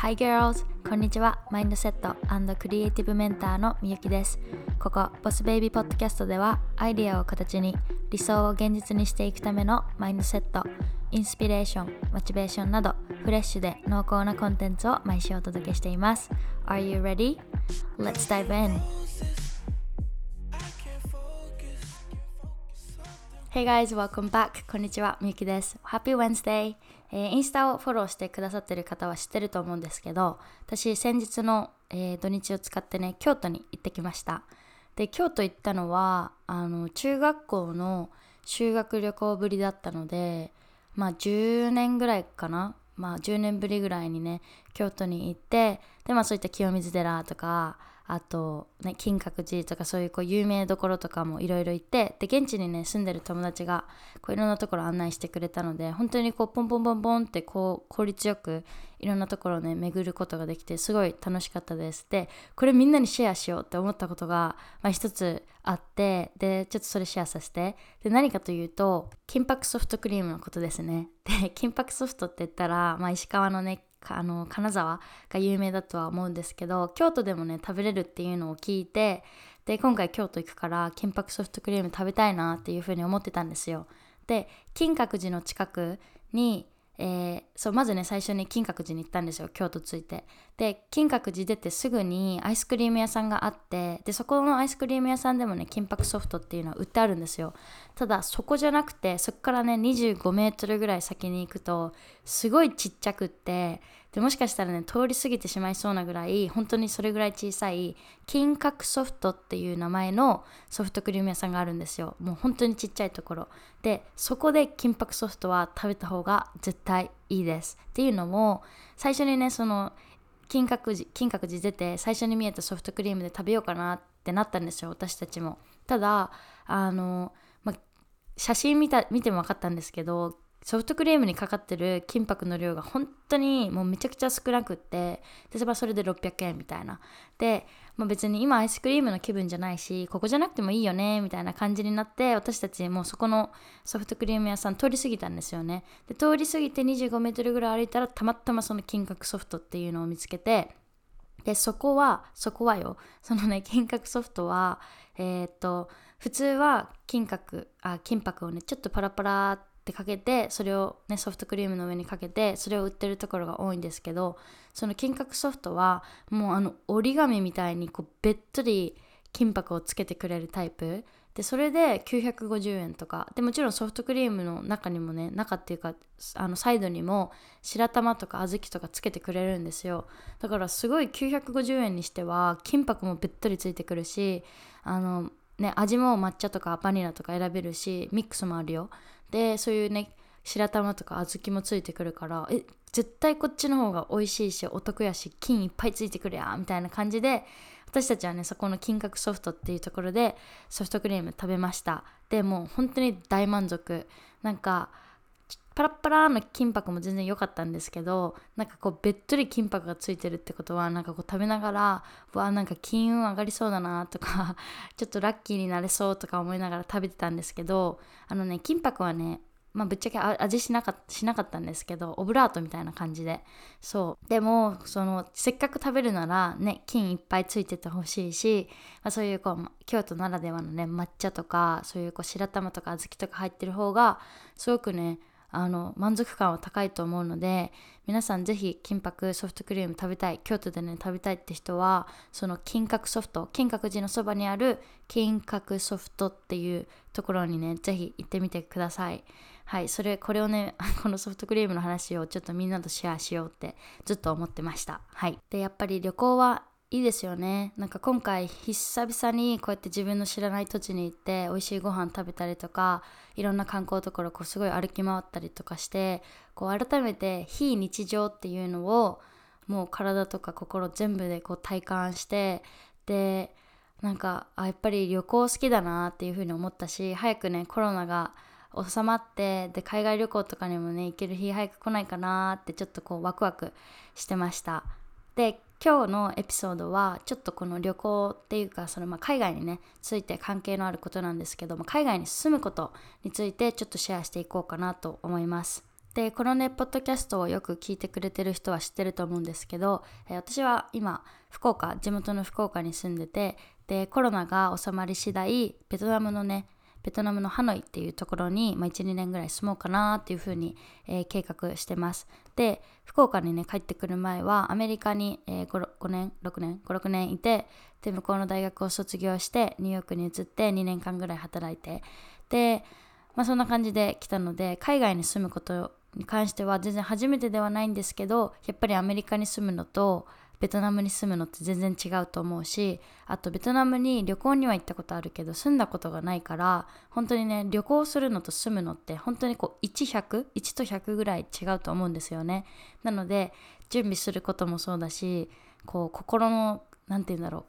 Hi girls! こんにちは。マインドセットクリエイティブメンターのみゆきです。ここ、ボスベイビーポッドキャストでは、アイデアを形に理想を現実にしていくためのマインドセット、インスピレーション、モチベーションなど、フレッシュで濃厚なコンテンツを毎週お届けしています。Are you ready? Let's dive in! Hey guys, welcome back! こんにちは、みゆきです。Happy Wednesday! えー、インスタをフォローしてくださってる方は知ってると思うんですけど私先日の、えー、土日を使ってね京都に行ってきましたで京都行ったのはあの中学校の修学旅行ぶりだったのでまあ10年ぐらいかなまあ10年ぶりぐらいにね京都に行ってでまあそういった清水寺とかあと、ね、金閣寺とかそういうこう有名どころとかもいろいろ行ってで現地にね住んでる友達がこういろんなところ案内してくれたので本当にこうポンポンポンポンってこう効率よくいろんなところをね巡ることができてすごい楽しかったです。でこれみんなにシェアしようって思ったことが、まあ、一つあってでちょっとそれシェアさせて。で何かというと金箔ソフトクリームのことですねで金箔ソフトって言ったら、まあ、石川のねあの金沢が有名だとは思うんですけど京都でもね食べれるっていうのを聞いてで今回京都行くから金箔ソフトクリーム食べたいなっていうふうに思ってたんですよ。で金閣寺の近くにえー、そうまずね最初に金閣寺に行ったんですよ京都着いて。で金閣寺出てすぐにアイスクリーム屋さんがあってでそこのアイスクリーム屋さんでもね金箔ソフトっていうのは売ってあるんですよ。ただそこじゃなくてそこからね25メートルぐらい先に行くとすごいちっちゃくってでもしかしたらね通り過ぎてしまいそうなぐらい本当にそれぐらい小さい金閣ソフトっていう名前のソフトクリーム屋さんがあるんですよ。もう本当にちっちゃいところ。でそこで金箔ソフトは食べた方が絶対いいです。っていうのも最初にねその金閣寺金閣寺出て最初に見えたソフトクリームで食べようかなってなったんですよ私たちも。ただあの、ま写真見た見ても分かったんですけどソフトクリームにかかってる金箔の量が本当にもうめちゃくちゃ少なくって例えばそれで600円みたいな。で、まあ、別に今アイスクリームの気分じゃないしここじゃなくてもいいよねみたいな感じになって私たちもうそこのソフトクリーム屋さん通り過ぎたんですよね。で通り過ぎて25メートルぐらい歩いたらたまたまその金箔ソフトっていうのを見つけてでそこはそこはよ。そのね金箔ソフトはえー、っと普通は金箔あ金箔をねちょっとパラパラってってかけてそれをねソフトクリームの上にかけてそれを売ってるところが多いんですけどその金閣ソフトはもうあの折り紙みたいにこうべっとり金箔をつけてくれるタイプ。でそれで950円とか。でもちろんソフトクリームの中にもね中っていうかあのサイドにも白玉とか小豆とかつけてくれるんですよ。だからすごい950円にしては金箔もべっとりついてくるしあのね味も抹茶とかバニラとか選べるしミックスもあるよ。でそういうね白玉とか小豆もついてくるからえ絶対こっちの方が美味しいしお得やし金いっぱいついてくるやみたいな感じで私たちはねそこの金閣ソフトっていうところでソフトクリーム食べました。でもう本当に大満足。なんかパラッパラの金箔も全然良かったんですけどなんかこうべっとり金箔がついてるってことはなんかこう食べながらうわなんか金運上がりそうだなとか ちょっとラッキーになれそうとか思いながら食べてたんですけどあのね金箔はねまあ、ぶっちゃけ味しなかしなかったんですけどオブラートみたいな感じで。そう。でもそのせっかく食べるならね金いっぱいついててほしいし、まあ、そういうこう京都ならではのね抹茶とかそういうこう白玉とか小豆とか入ってる方がすごくねあの満足感は高いと思うので皆さんぜひ金箔ソフトクリーム食べたい京都でね食べたいって人はその金閣ソフト金閣寺のそばにある金閣ソフトっていうところにねぜひ行ってみてください。はいそれこれをね このソフトクリームの話をちょっとみんなとシェアしようってずっと思ってました。はい。でやっぱり旅行はいいですよね。なんか今回久々にこうやって自分の知らない土地に行って美味しいご飯食べたりとかいろんな観光ところこうすごい歩き回ったりとかしてこう改めて非日常っていうのをもう体とか心全部でこう体感してでなんかあやっぱり旅行好きだなっていうふうに思ったし早くねコロナが収まってで海外旅行とかにもね行ける日早く来ないかなってちょっとこうワクワクしてました。で今日のエピソードはちょっとこの旅行っていうかそのまあ海外にねついて関係のあることなんですけども海外に住むことについてちょっとシェアしていこうかなと思います。でこのねポッドキャストをよく聞いてくれてる人は知ってると思うんですけど、えー、私は今福岡地元の福岡に住んでてでコロナが収まり次第ベトナムのねベトナムのハノイっていうところに、まあ、12年ぐらい住もうかなっていうふうに、えー、計画してます。で福岡にね帰ってくる前はアメリカに、えー、5, 5年6年56年いてで向こうの大学を卒業してニューヨークに移って2年間ぐらい働いてで、まあ、そんな感じで来たので海外に住むことに関しては全然初めてではないんですけどやっぱりアメリカに住むのとベトナムに住むのって全然違うと思うしあとベトナムに旅行には行ったことあるけど住んだことがないから本当にね旅行するのと住むのって本当にこう1101 1と100ぐらい違うと思うんですよね。なので準備することもそうだしこう心の何て言うんだろう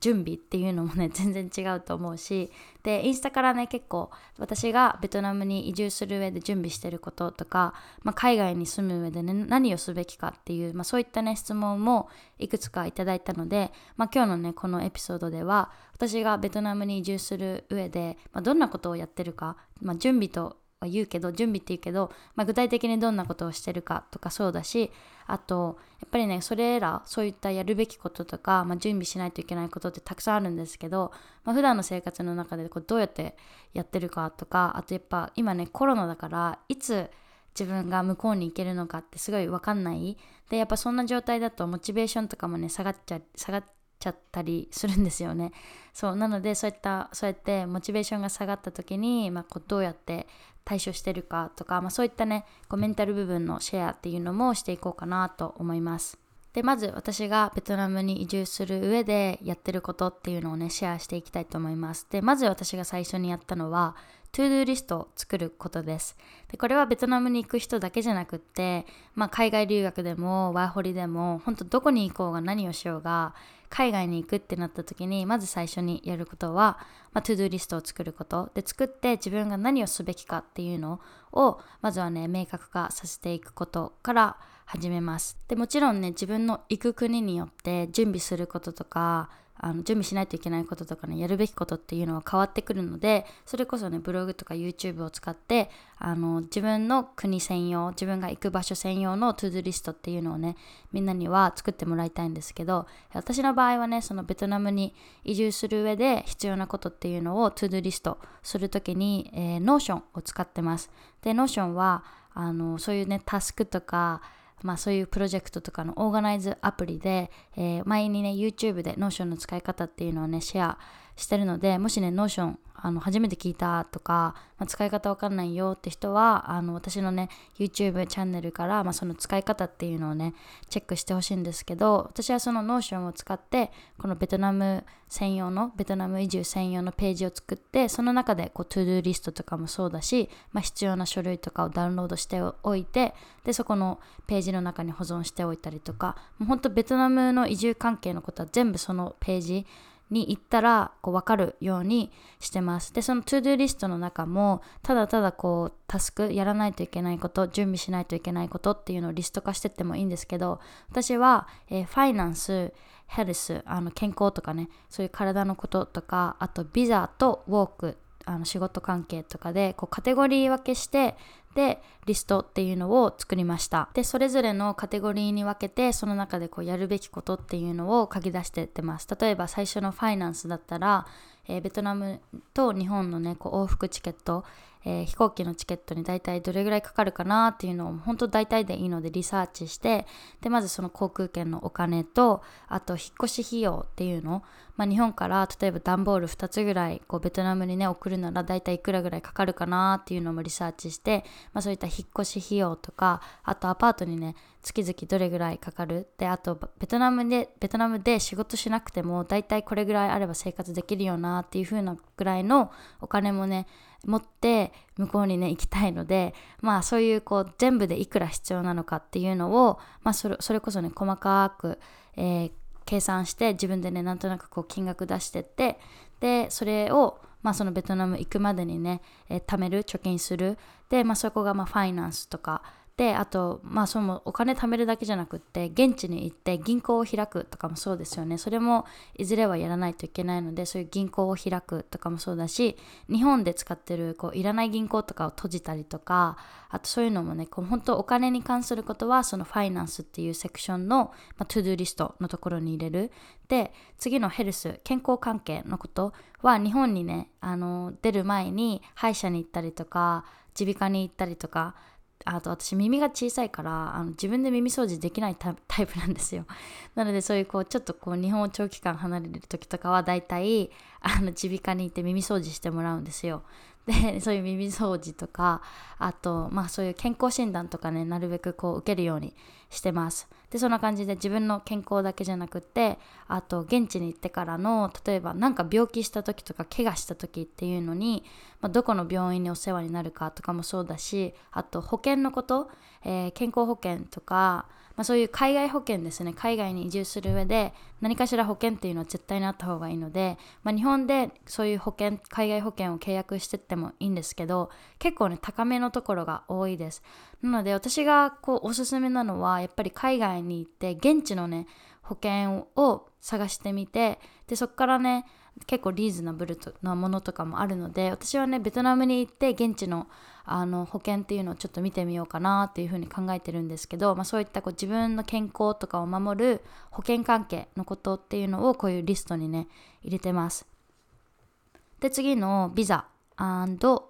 準備っていうのもね 全然違うと思うしでインスタからね結構私がベトナムに移住する上で準備してることとか、まあ、海外に住む上でね何をすべきかっていう、まあ、そういったね質問もいくつかいただいたので、まあ、今日のねこのエピソードでは私がベトナムに移住する上で、ま、どんなことをやってるか、ま、準備とは言うけど準備って言うけど、まあ、具体的にどんなことをしてるかとかそうだしあとやっぱりねそれらそういったやるべきこととか、まあ、準備しないといけないことってたくさんあるんですけど、まあ、普段の生活の中でこうどうやってやってるかとかあとやっぱ今ねコロナだからいつ自分が向こうに行けるのかってすごい分かんない。でやっぱそんな状態だとモチベーションとかもね下がっちゃ下がっちゃったりするんですよね。そうなのでそういったそうやってモチベーションが下がった時に、まあ、こうどうやって対処してるかとか、まあ、そういったねこうメンタル部分のシェアっていうのもしていこうかなと思います。でまず私がベトナムに移住する上でやってることっていうのをねシェアしていきたいと思います。でまず私が最初にやったのはto-do list を作ることです。でこれはベトナムに行く人だけじゃなくって、まあ、海外留学でもワーホリでも本当どこに行こうが何をしようが海外に行くってなった時にまず最初にやることは、まあ、 to-do list を作ること。で作って自分が何をすべきかっていうのをまずはね明確化させていくことから始めます。でもちろんね自分の行く国によって準備することとかあの準備しないといけないこととかねやるべきことっていうのは変わってくるのでそれこそねブログとか YouTube を使ってあの自分の国専用自分が行く場所専用の to-do list っていうのをねみんなには作ってもらいたいんですけど私の場合はねそのベトナムに移住する上で必要なことっていうのを to-do list する時に、えー、Notion を使ってます。で Notion はあのそういうねタスクとかまあ、そういうプロジェクトとかのオーガナイズアプリで、えー、前にね YouTube で Notion の使い方っていうのをねシェアしてるのでもしね Notion あの初めて聞いたとか、まあ、使い方わかんないよって人はあの私のね YouTube チャンネルから、まあ、その使い方っていうのをねチェックしてほしいんですけど私はその Notion を使ってこのベトナム専用のベトナム移住専用のページを作ってその中でこう to-do list とかもそうだし、まあ、必要な書類とかをダウンロードしておいてでそこのページの中に保存しておいたりとかもうほんとベトナムの移住関係のことは全部そのページに行ったらこう分かるようにしてます。で、その to-do list の中もただただこうタスクやらないといけないこと、準備しないといけないことっていうのをリスト化してってもいいんですけど、私は、えー、 finance、health、あの健康とかね、そういう体のこととか、あとビザと work あの仕事関係とかでこうカテゴリー分けしてでリストっていうのを作りました。でそれぞれのカテゴリーに分けてその中でこうやるべきことっていうのを書き出してってます。例えば最初のファイナンスだったら、えー、ベトナムと日本のねこう往復チケットえー、飛行機のチケットに大体どれぐらいかかるかなっていうのを本当大体でいいのでリサーチしてでまずその航空券のお金とあと引っ越し費用っていうの、まあ、日本から例えば段ボール2つぐらいこうベトナムにね送るなら大体いくらぐらいかかるかなっていうのもリサーチして、まあ、そういった引っ越し費用とかあとアパートにね月々どれぐらいかかるであとベトナムでベトナムで仕事しなくても大体これぐらいあれば生活できるよなっていう風なぐらいのお金もね持って向こうにね行きたいのでまあそういうこう全部でいくら必要なのかっていうのを、まあ、それそれこそね細かく、えー、計算して自分でねなんとなくこう金額出してってでそれをまあそのベトナム行くまでにね、えー、貯める貯金する。で、まあ、そこがまあファイナンスとかであとまあそのお金貯めるだけじゃなくって現地に行って銀行を開くとかもそうですよね。それもいずれはやらないといけないのでそういう銀行を開くとかもそうだし日本で使ってるこういらない銀行とかを閉じたりとかあとそういうのもねこう本当お金に関することはそのファイナンスっていうセクションの、まあ、トゥドゥリストのところに入れる。で次のヘルス健康関係のことは日本にねあの出る前に歯医者に行ったりとか耳鼻科に行ったりとかあと私耳が小さいからあの自分で耳掃除できない タイプなんですよ。なのでそういうこうちょっとこう日本を長期間離れる時とかはだいたい耳鼻科に行って耳掃除してもらうんですよ。で そういう耳掃除とかあとまあそういう健康診断とかねなるべくこう受けるようにしてます。でそんな感じで自分の健康だけじゃなくってあと現地に行ってからの例えば何か病気した時とか怪我した時っていうのに、まあ、どこの病院にお世話になるかとかもそうだしあと保険のこと、えー、健康保険とかまあ、そういう海外保険ですね。海外に移住する上で何かしら保険っていうのは絶対にあった方がいいので、まあ、日本でそういう保険海外保険を契約してってもいいんですけど結構ね高めのところが多いです。なので私がこうおすすめなのはやっぱり海外に行って現地のね保険を探してみてでそこからね結構リーズナブルなものとかもあるので私はねベトナムに行って現地のあの保険っていうのをちょっと見てみようかなっていうふうに考えてるんですけど、まあ、そういったこう自分の健康とかを守る保険関係のことっていうのをこういうリストにね入れてます。で次のビザ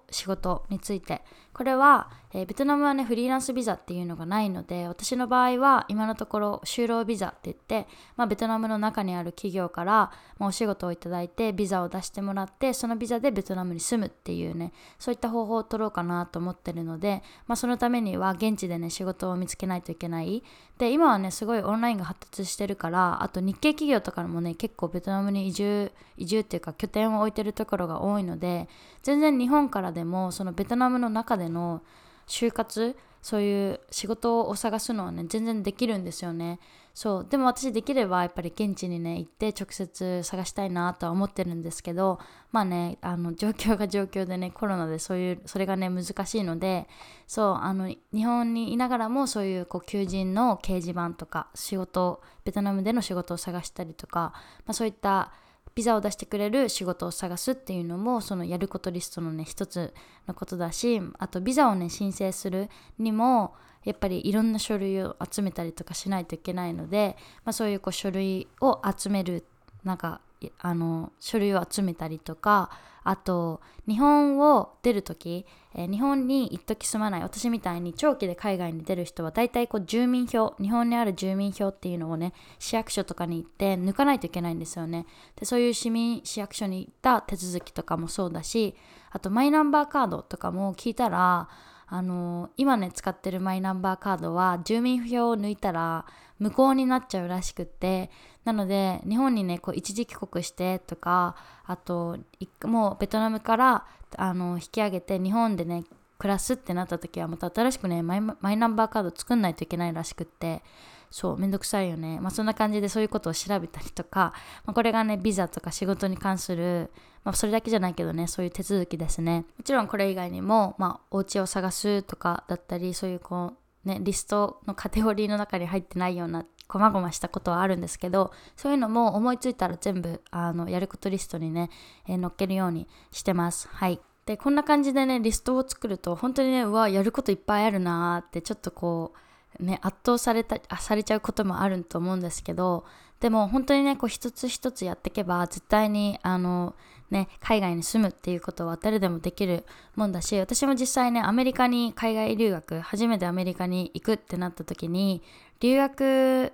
仕事についてこれは、えー、ベトナムはねフリーランスビザっていうのがないので私の場合は今のところ就労ビザって言って、まあ、ベトナムの中にある企業から、まあ、お仕事をいただいてビザを出してもらってそのビザでベトナムに住むっていうねそういった方法を取ろうかなと思ってるので、まあ、そのためには現地でね仕事を見つけないといけない。で今はねすごいオンラインが発達してるからあと日系企業とかもね結構ベトナムに移住移住っていうか拠点を置いてるところが多いので全然日本からでもそのベトナムの中での就活そういう仕事を探すのはね全然できるんですよね。そう。でも私できればやっぱり現地にね行って直接探したいなとは思ってるんですけどまあねあの状況が状況でねコロナでそういうそれがね難しいのでそうあの日本にいながらもそういうこう求人の掲示板とか仕事ベトナムでの仕事を探したりとか、まあ、そういったビザを出してくれる仕事を探すっていうのもそのやることリストのね一つのことだしあとビザをね申請するにもやっぱりいろんな書類を集めたりとかしないといけないので、まあ、そういうこう書類を集めるなんかあの書類を集めたりとかあと日本を出る時、えー、日本に一時住まない私みたいに長期で海外に出る人は大体こう住民票日本にある住民票っていうのをね市役所とかに行って抜かないといけないんですよね。でそういう市民市役所に行った手続きとかもそうだしあとマイナンバーカードとかも聞いたらあの今ね使ってるマイナンバーカードは住民票を抜いたら無効になっちゃうらしくってなので日本にねこう一時帰国してとかあともうベトナムからあの引き上げて日本でね暮らすってなった時はまた新しくねマイナンバーカード作んないといけないらしくってそうめんどくさいよね。まあそんな感じでそういうことを調べたりとか、まあ、これがねビザとか仕事に関するまあそれだけじゃないけどねそういう手続きですね。もちろんこれ以外にもまあお家を探すとかだったりそういうこうねリストのカテゴリーの中に入ってないようなこまごましたことはあるんですけどそういうのも思いついたら全部あのやることリストにね、えー、載っけるようにしてます。はい。でこんな感じでねリストを作ると本当にねうわやることいっぱいあるなーってちょっとこうね圧倒されたされちゃうこともあると思うんですけどでも本当にねこう一つ一つやっていけば絶対にあのね海外に住むっていうことは誰でもできるもんだし私も実際ねアメリカに海外留学初めてアメリカに行くってなった時に留学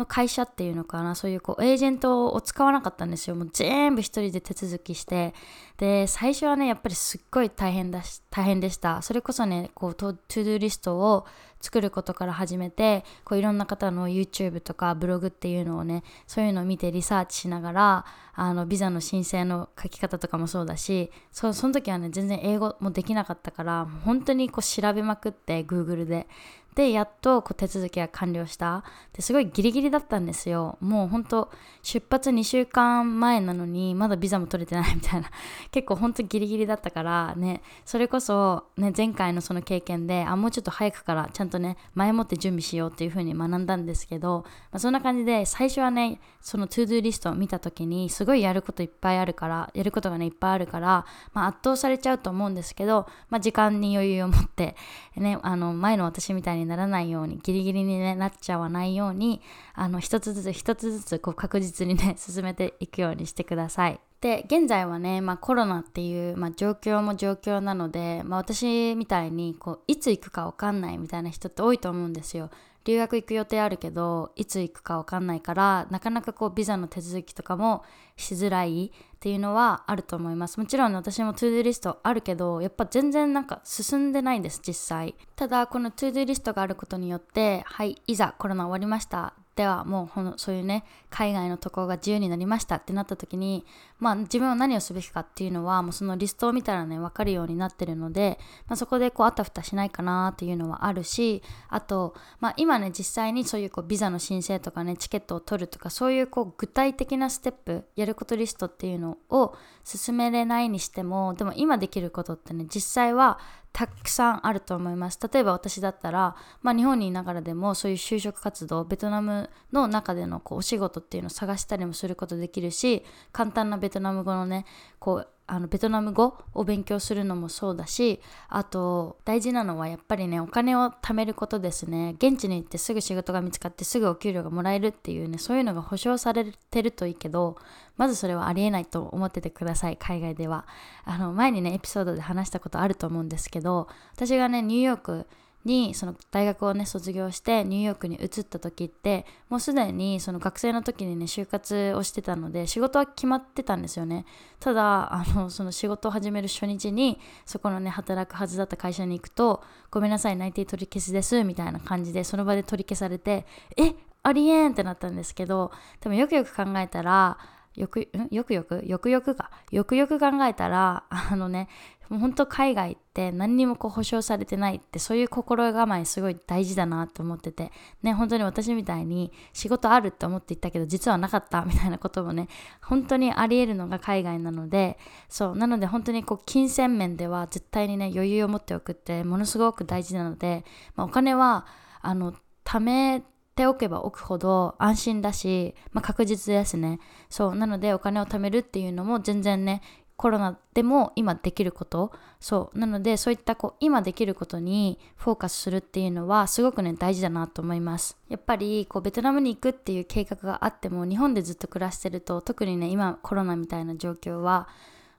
の会社っていうのかなそういうこうエージェントを使わなかったんですよ。もう全部一人で手続きして。で最初はねやっぱりすっごい大変だし大変でした。それこそねこう to-do list を作ることから始めてこういろんな方の YouTube とかブログっていうのをねそういうのを見てリサーチしながらあのビザの申請の書き方とかもそうだしそその時はね全然英語もできなかったから本当にこう調べまくって Google で。でやっとこう手続きが完了した。ですごいギリギリだったんですよ。もうほんと出発2週間前なのにまだビザも取れてないみたいな。結構ほんとギリギリだったからねそれこそ、ね、前回のその経験であもうちょっと早くからちゃんとね前もって準備しようっていう風に学んだんですけど、まあ、そんな感じで最初はねその to-do list を見た時にすごいやることいっぱいあるからやることがねいっぱいあるから、まあ、圧倒されちゃうと思うんですけど、まあ、時間に余裕を持ってねあの前の私みたいににならないようにギリギリに、ね、なっちゃわないようにあの一つずつ一つずつこう確実にね 進めていくようにしてください。で現在はね、まあ、コロナっていう、まあ、状況も状況なので、まあ、私みたいにこういつ行くか分かんないみたいな人って多いと思うんですよ。留学行く予定あるけどいつ行くか分かんないからなかなかこうビザの手続きとかもしづらいっていうのはあると思います。もちろん、私も to-do list あるけどやっぱ全然なんか進んでないんです実際。ただこの to-do list があることによってはいいざコロナ終わりました。ではもうほのそういうね海外の渡航が自由になりましたってなった時にまあ自分は何をすべきかっていうのはもうそのリストを見たらね分かるようになってるので、まあ、そこでこうあたふたしないかなっていうのはあるしあと、まあ、今ね実際にそういうこうビザの申請とかねチケットを取るとかそういうこう具体的なステップやることリストっていうのを進めれないにしてもでも今できることってね実際はたくさんあると思います。例えば私だったら、まあ、日本にいながらでもそういう就職活動ベトナムの中でのこうお仕事っていうのを探したりもすることできるし簡単なベトナム語のねこうあのベトナム語を勉強するのもそうだしあと大事なのはやっぱりねお金を貯めることですね。現地に行ってすぐ仕事が見つかってすぐお給料がもらえるっていうねそういうのが保証されてるといいけどまずそれはありえないと思っててください海外では。あの前にねエピソードで話したことあると思うんですけど私がねニューヨークにその大学をね卒業してニューヨークに移った時ってもうすでにその学生の時にね就活をしてたので仕事は決まってたんですよね。ただあのその仕事を始める初日にそこのね働くはずだった会社に行くとごめんなさい内定取り消しですみたいな感じでその場で取り消されてえありえんってなったんですけどでもよくよく考えたらよくよくよく？よくよくか。よくよく考えたらあのねもう本当海外って何にもこう保証されてないってそういう心構えすごい大事だなと思っててね本当に私みたいに仕事あるって思っていたけど実はなかったみたいなこともね本当にありえるのが海外なのでそうなので本当にこう金銭面では絶対にね余裕を持っておくってものすごく大事なので、まあ、お金はあの貯めておけば置くほど安心だし、まあ、確実ですね。そうなのでお金を貯めるっていうのも全然ねコロナでも今できること。そう。なのでそういったこう今できることにフォーカスするっていうのはすごくね大事だなと思います。やっぱりこうベトナムに行くっていう計画があっても日本でずっと暮らしてると特にね今コロナみたいな状況は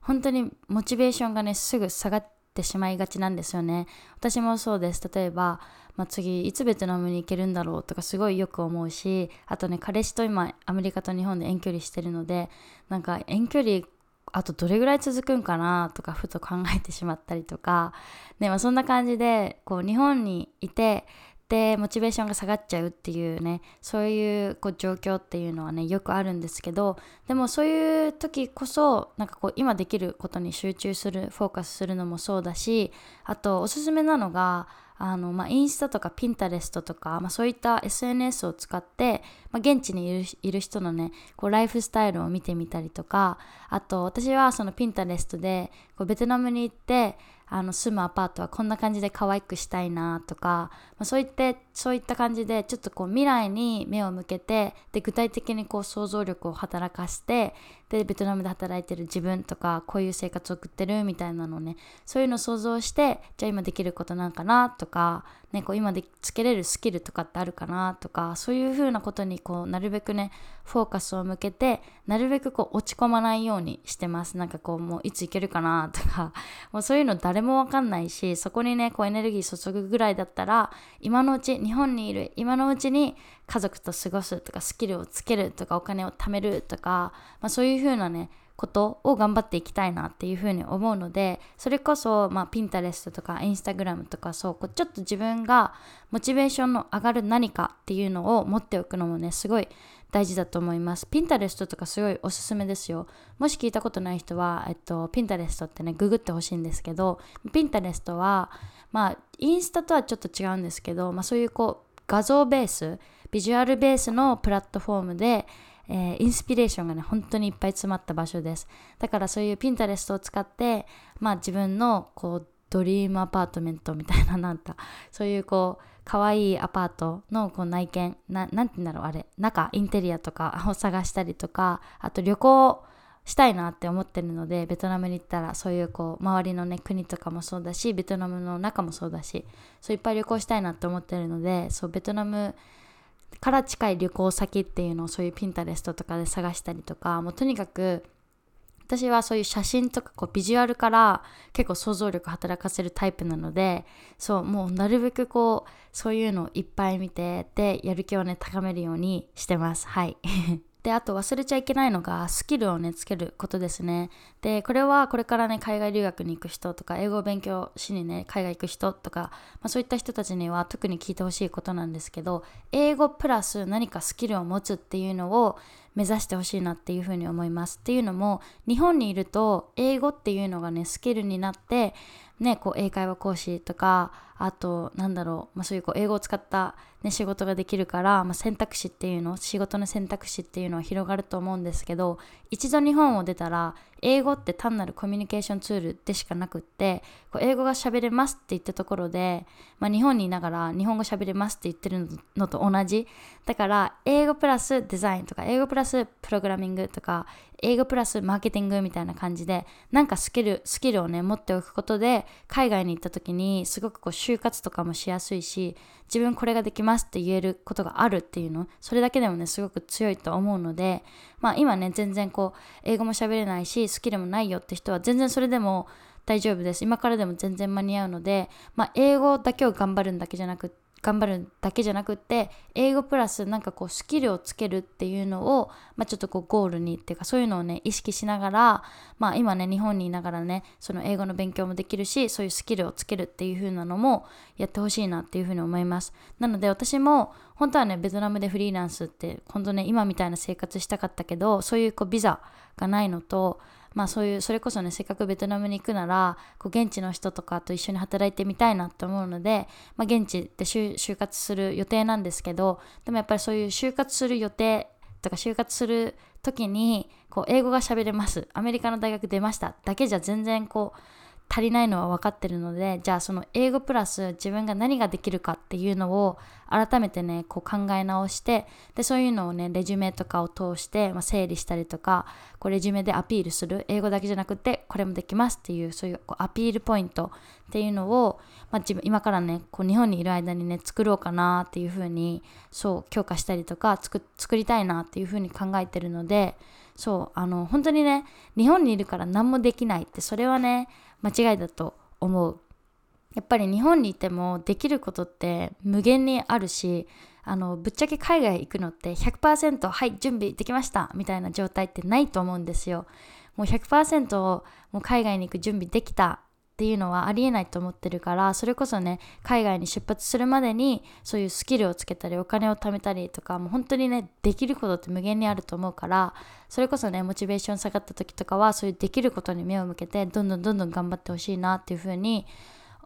本当にモチベーションがねすぐ下がってしまいがちなんですよね。私もそうです。例えば、まあ、次いつベトナムに行けるんだろうとかすごいよく思うしあとね彼氏と今アメリカと日本で遠距離してるのでなんか遠距離あとどれぐらい続くんかなとかふと考えてしまったりとか、ねまあ、そんな感じでこう日本にいてでモチベーションが下がっちゃうっていうねそういうこう状況っていうのはねよくあるんですけどでもそういう時こそなんかこう今できることに集中するフォーカスするのもそうだしあとおすすめなのがあの、まあ、インスタとかピンタレストとか、まあ、そういった SNS を使って、まあ、現地にいるいる人のねこうライフスタイルを見てみたりとかあと私はそのピンタレストでこうベトナムに行ってあの住むアパートはこんな感じで可愛くしたいなとか、まあ、そういってそういった感じでちょっとこう未来に目を向けてで具体的にこう想像力を働かしてでベトナムで働いてる自分とかこういう生活を送ってるみたいなのねそういうのを想像してじゃあ今できることなんかなとか、ね、こう今でつけれるスキルとかってあるかなとかそういうふうなことにこうなるべくねフォーカスを向けてなるべくこう落ち込まないようにしてます。なんかこうもういつ行けるかなとか もうそういうの誰もわかんないしそこにねこうエネルギー注ぐぐらいだったら今のうち日本にいる今のうちに家族と過ごすとかスキルをつけるとかお金を貯めるとか、まあ、そういう風なねことを頑張っていきたいなっていうふうに思うのでそれこそ、まあ、ピンタレストとかインスタグラムとかそうこうちょっと自分がモチベーションの上がる何かっていうのを持っておくのもねすごい大事だと思います。ピンタレストとかすごいおすすめですよ。もし聞いたことない人は、えっと、ピンタレストってね、ググってほしいんですけど、ピンタレストは、まあインスタとはちょっと違うんですけど、まあ、そういうこう画像ベースビジュアルベースのプラットフォームで、えー、インスピレーションがね本当にいっぱい詰まった場所ですだからそういう Pinterest を使ってまあ自分のこう dream apartment みたいななんだそういうこう可愛いアパートのこう内見ななんて言うんだろうあれ。中インテリアとかを探したりとかあと旅行したいなって思ってるのでベトナムに行ったらそういうこう周りのね国とかもそうだしベトナムの中もそうだしそういっぱい旅行したいなって思ってるのでそうベトナムから近い旅行先っていうのをそういうピンタレストとかで探したりとかもうとにかく私はそういう写真とかこうビジュアルから結構想像力働かせるタイプなのでそうもうなるべくこうそういうのをいっぱい見てでやる気をね高めるようにしてますはい で、あと忘れちゃいけないのがスキルをね、つけることですね。で、これはこれからね、海外留学に行く人とか、英語を勉強しにね、海外行く人とか、まあ、そういった人たちには特に聞いてほしいことなんですけど、英語プラス何かスキルを持つっていうのを目指してほしいなっていうふうに思います。っていうのも、日本にいると、英語っていうのがね、スキルになって、ね、こう英会話講師とかあとなんだろう、まあ、そういうこう英語を使った、ね、仕事ができるから、まあ、選択肢っていうの仕事の選択肢っていうのは広がると思うんですけど一度日本を出たら英語って単なるコミュニケーションツールでしかなくってこう英語が喋れますって言ったところで、まあ、日本にいながら日本語喋れますって言ってるのと同じ。だから英語プラスデザインとか英語プラスプログラミングとか英語プラスマーケティングみたいな感じでなんかスキルスキルをね持っておくことで海外に行った時にすごくこう就活とかもしやすいし自分これができますって言えることがあるっていうのそれだけでもねすごく強いと思うのでまあ今ね全然こう英語も喋れないしスキルもないよって人は全然それでも大丈夫です。今からでも全然間に合うので、まあ、英語だけを頑張るんだけじゃなくて頑張るだけじゃなくって英語プラスなんかこうスキルをつけるっていうのを、まあ、ちょっとこうゴールにっていうかそういうのをね意識しながら、まあ、今ね日本にいながらねその英語の勉強もできるしそういうスキルをつけるっていう風なのもやってほしいなっていう風に思います。なので私も本当はねベトナムでフリーランスって本当ね今みたいな生活したかったけどそういうこうビザがないのとまあそういうそれこそねせっかくベトナムに行くならこう現地の人とかと一緒に働いてみたいなと思うので、まあ、現地で就活する予定なんですけどでもやっぱりそういう就活する予定とか就活する時にこう英語が喋れます。アメリカの大学出ました。だけじゃ全然こう足りないのは分かってるのでじゃあその英語プラス自分が何ができるかっていうのを改めてねこう考え直してでそういうのをねレジュメとかを通して、まあ、整理したりとかこうレジュメでアピールする英語だけじゃなくてこれもできますっていうそういうこうアピールポイントっていうのを、まあ、自分今からねこう日本にいる間にね作ろうかなっていうふうにそう強化したりとか作作りたいなっていうふうに考えてるのでそうあの本当にね日本にいるから何もできないってそれはね間違いだと思う。やっぱり日本にいてもできることって無限にあるしあのぶっちゃけ海外行くのって100%はい準備できましたみたいな状態ってないと思うんですよ。もう100%もう海外に行く準備できたっていうのはありえないと思ってるからそれこそね海外に出発するまでにそういうスキルをつけたりお金を貯めたりとかもう本当にねできることって無限にあると思うからそれこそねモチベーション下がった時とかはそういうできることに目を向けてどんどんどんどん頑張ってほしいなっていうふうに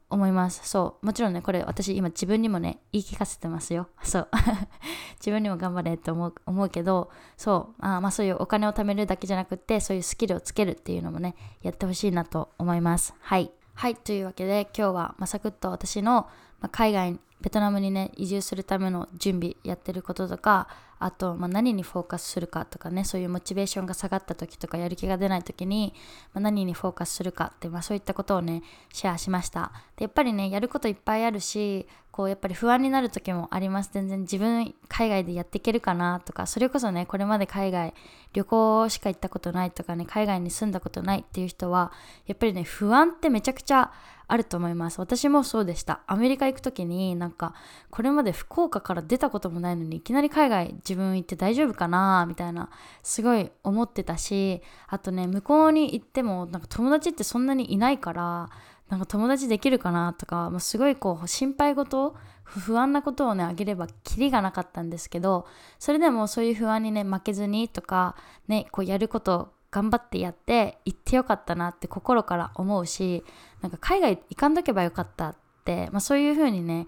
思います。そう。もちろんねこれ私今自分にもね言い聞かせてますよ。そう。自分にも頑張れって思う思うけどそう。あまあそういうお金を貯めるだけじゃなくってそういうスキルをつけるっていうのもねやってほしいなと思います。はい。はい、というわけで今日は、まさくっと私の、まあ、海外ベトナムにね移住するための準備やってることとかあと、まあ、何にフォーカスするかとかねそういうモチベーションが下がった時とかやる気が出ない時に、まあ、何にフォーカスするかって、まあ、そういったことをねシェアしました。でやっぱりねやることいっぱいあるしこうやっぱり不安になる時もあります。全然自分海外でやっていけるかなとかそれこそねこれまで海外旅行しか行ったことないとかね海外に住んだことないっていう人はやっぱりね不安ってめちゃくちゃあると思います。私もそうでした。アメリカ行く時になんかこれまで福岡から出たこともないのにいきなり海外自分行って大丈夫かなみたいなすごい思ってたしあとね向こうに行ってもなんか友達ってそんなにいないからなんか友達できるかなとか、もうすごいこう心配事不安なことをねあげればキリがなかったんですけどそれでもそういう不安にね負けずにとかねこうやること頑張ってやって行ってよかったなって心から思うしなんか海外行かんとけばよかったって、まあ、そういう風にね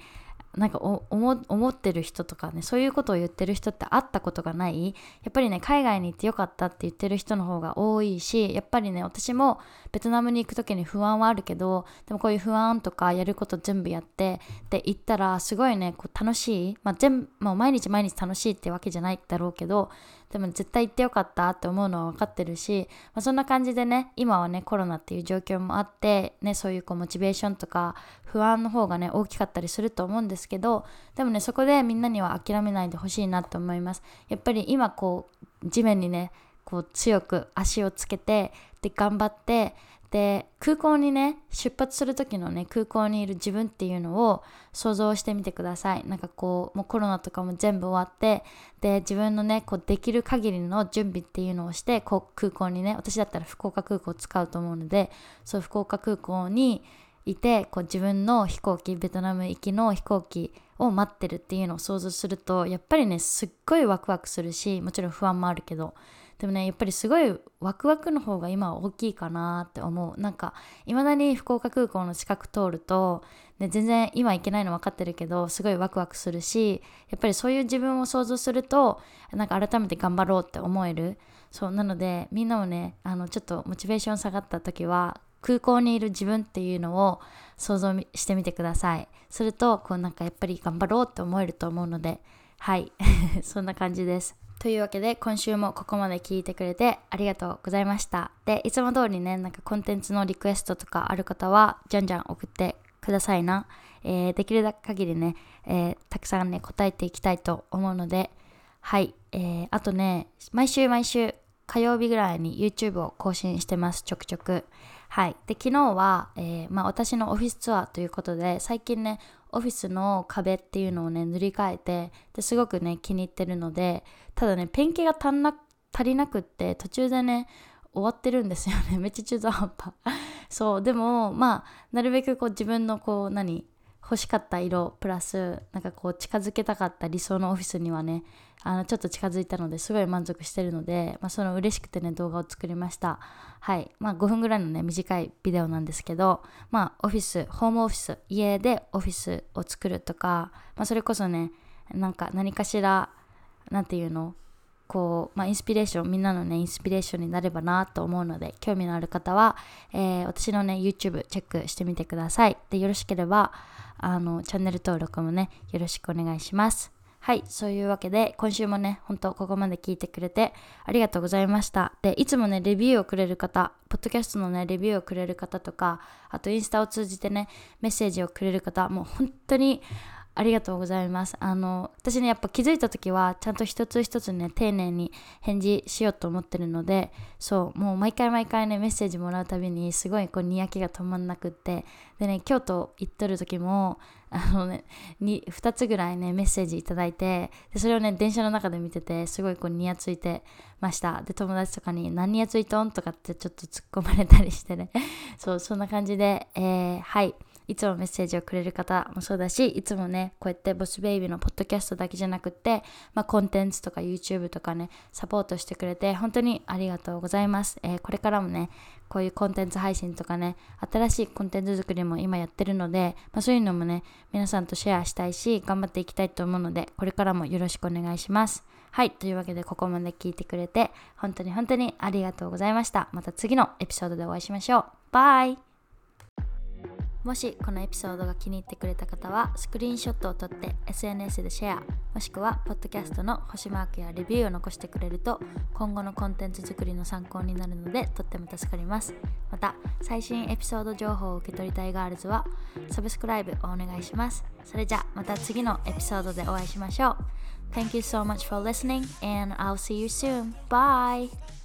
なんか思ってる人とかねそういうことを言ってる人って会ったことがない。やっぱりね海外に行ってよかったって言ってる人の方が多いしやっぱりね私もベトナムに行く時に不安はあるけどでもこういう不安とかやること全部やってで行ったらすごいねこう楽しい、まあ、全もう毎日毎日楽しいってわけじゃないだろうけどでも絶対行ってよかったって思うのは分かってるし、まあ、そんな感じでね今はねコロナっていう状況もあってねそういうこうモチベーションとか不安の方がね大きかったりすると思うんですけどでもねそこでみんなには諦めないでほしいなと思います。やっぱり今こう地面にねこう強く足をつけてで頑張ってで空港にね出発する時のね空港にいる自分っていうのを想像してみてください。なんかこうもうコロナとかも全部終わってで自分のねこうできる限りの準備っていうのをしてこう空港にね私だったら福岡空港を使うと思うのでそう福岡空港にいてこう自分の飛行機ベトナム行きの飛行機を待ってるっていうのを想像するとやっぱりねすっごいワクワクするしもちろん不安もあるけどでもねやっぱりすごいワクワクの方が今は大きいかなって思う。なんかいまだに福岡空港の近く通ると、ね、全然今行けないの分かってるけどすごいワクワクするしやっぱりそういう自分を想像するとなんか改めて頑張ろうって思える。そうなのでみんなもねあのちょっとモチベーション下がった時は空港にいる自分っていうのを想像してみてください。するとこうなんかやっぱり頑張ろうって思えると思うのではい。そんな感じです。というわけで今週もここまで聞いてくれてありがとうございました。で、いつも通りね、なんかコンテンツのリクエストとかある方はじゃんじゃん送ってくださいな。えー、できる限りね、えー、たくさんね、答えていきたいと思うので、はい、えー、あとね、毎週毎週火曜日ぐらいに YouTube を更新してます、ちょくちょく。はい。で、昨日は、えー、まあ、私のオフィスツアーということで、最近ね、オフィスの壁っていうのをね塗り替えてですごくね気に入ってるのでただねペンキが足りなくって途中でね終わってるんですよね。めっちゃ中途半端。そうでもまあなるべくこう自分のこう何欲しかった色プラスなんかこう近づけたかった理想のオフィスにはねあのちょっと近づいたのですごい満足してるので、まあ、その嬉しくてね動画を作りました。はい。まあ5分ぐらいのね短いビデオなんですけどまあオフィスホームオフィス家でオフィスを作るとか、まあ、それこそねなんか何かしら何て言うのこう、まあ、インスピレーション、みんなのね、インスピレーションになればなと思うので、興味のある方は、えー、私のね、YouTube チェックしてみてください。で、よろしければ、あの、チャンネル登録もね、よろしくお願いします。はい、そういうわけで、今週もね、本当ここまで聞いてくれてありがとうございました。で、いつもね、レビューをくれる方、ポッドキャストのね、レビューをくれる方とか、あとインスタを通じてね、メッセージをくれる方、もう本当にありがとうございます。あの、私ね、やっぱ気づいた時は、ちゃんと一つ一つね、丁寧に返事しようと思ってるので、そう、もう毎回毎回ね、メッセージもらうたびに、すごいこう、にやけが止まんなくって、でね、京都行っとる時も、あのね、2, 2つぐらいね、メッセージいただいて、でそれをね、電車の中で見てて、すごいこう、にやついてました。で、友達とかに、何にやついとん？とかってちょっと突っ込まれたりしてね、そう、そんな感じで、えー、はい。いつもメッセージをくれる方もそうだし、いつもね、こうやってボスベイビーのポッドキャストだけじゃなくって、まあ、コンテンツとか YouTube とかね、サポートしてくれて、本当にありがとうございます。えー、これからもね、こういうコンテンツ配信とかね、新しいコンテンツ作りも今やってるので、まあ、そういうのもね、皆さんとシェアしたいし、頑張っていきたいと思うので、これからもよろしくお願いします。はい、というわけでここまで聞いてくれて、本当に本当にありがとうございました。また次のエピソードでお会いしましょう。バイもしこのエピソードが気に入ってくれた方はスクリーンショットを撮って SNS でシェアもしくはポッドキャストの星マークやレビューを残してくれると今後のコンテンツ作りの参考になるのでとっても助かりますまた最新エピソード情報を受け取りたいガールズはサブスクライブをお願いしますそれじゃまた次のエピソードでお会いしましょう Thank you so much for listening and I'll see you soon. Bye!